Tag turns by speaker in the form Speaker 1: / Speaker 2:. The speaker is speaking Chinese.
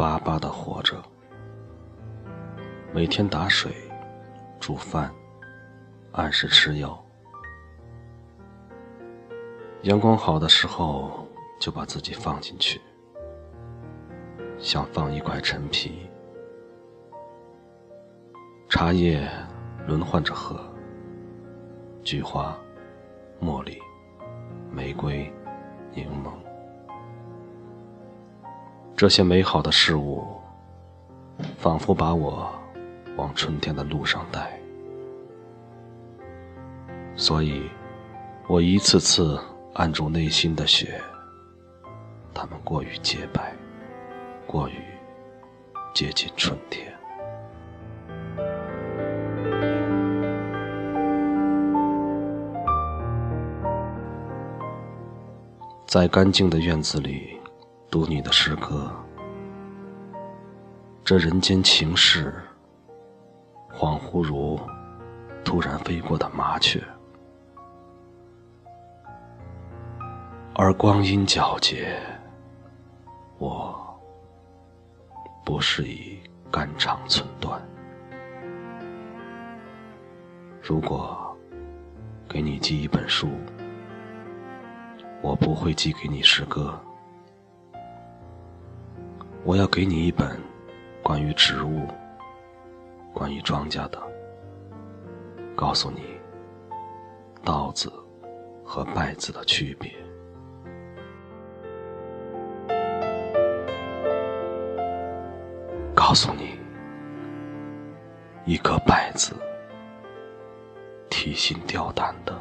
Speaker 1: 巴巴的活着，每天打水、煮饭，按时吃药。阳光好的时候，就把自己放进去，像放一块陈皮。茶叶轮换着喝，菊花、茉莉、玫瑰、这些美好的事物，仿佛把我往春天的路上带。所以，我一次次按住内心的雪，它们过于洁白，过于接近春天。在干净的院子里读你的诗歌，这人间情事，恍惚如突然飞过的麻雀，而光阴皎洁，我不适宜肝肠寸断。如果给你寄一本书。我不会寄给你诗歌，我要给你一本关于植物、关于庄稼的，告诉你稻子和麦子的区别，告诉你一颗稗子提心吊胆的。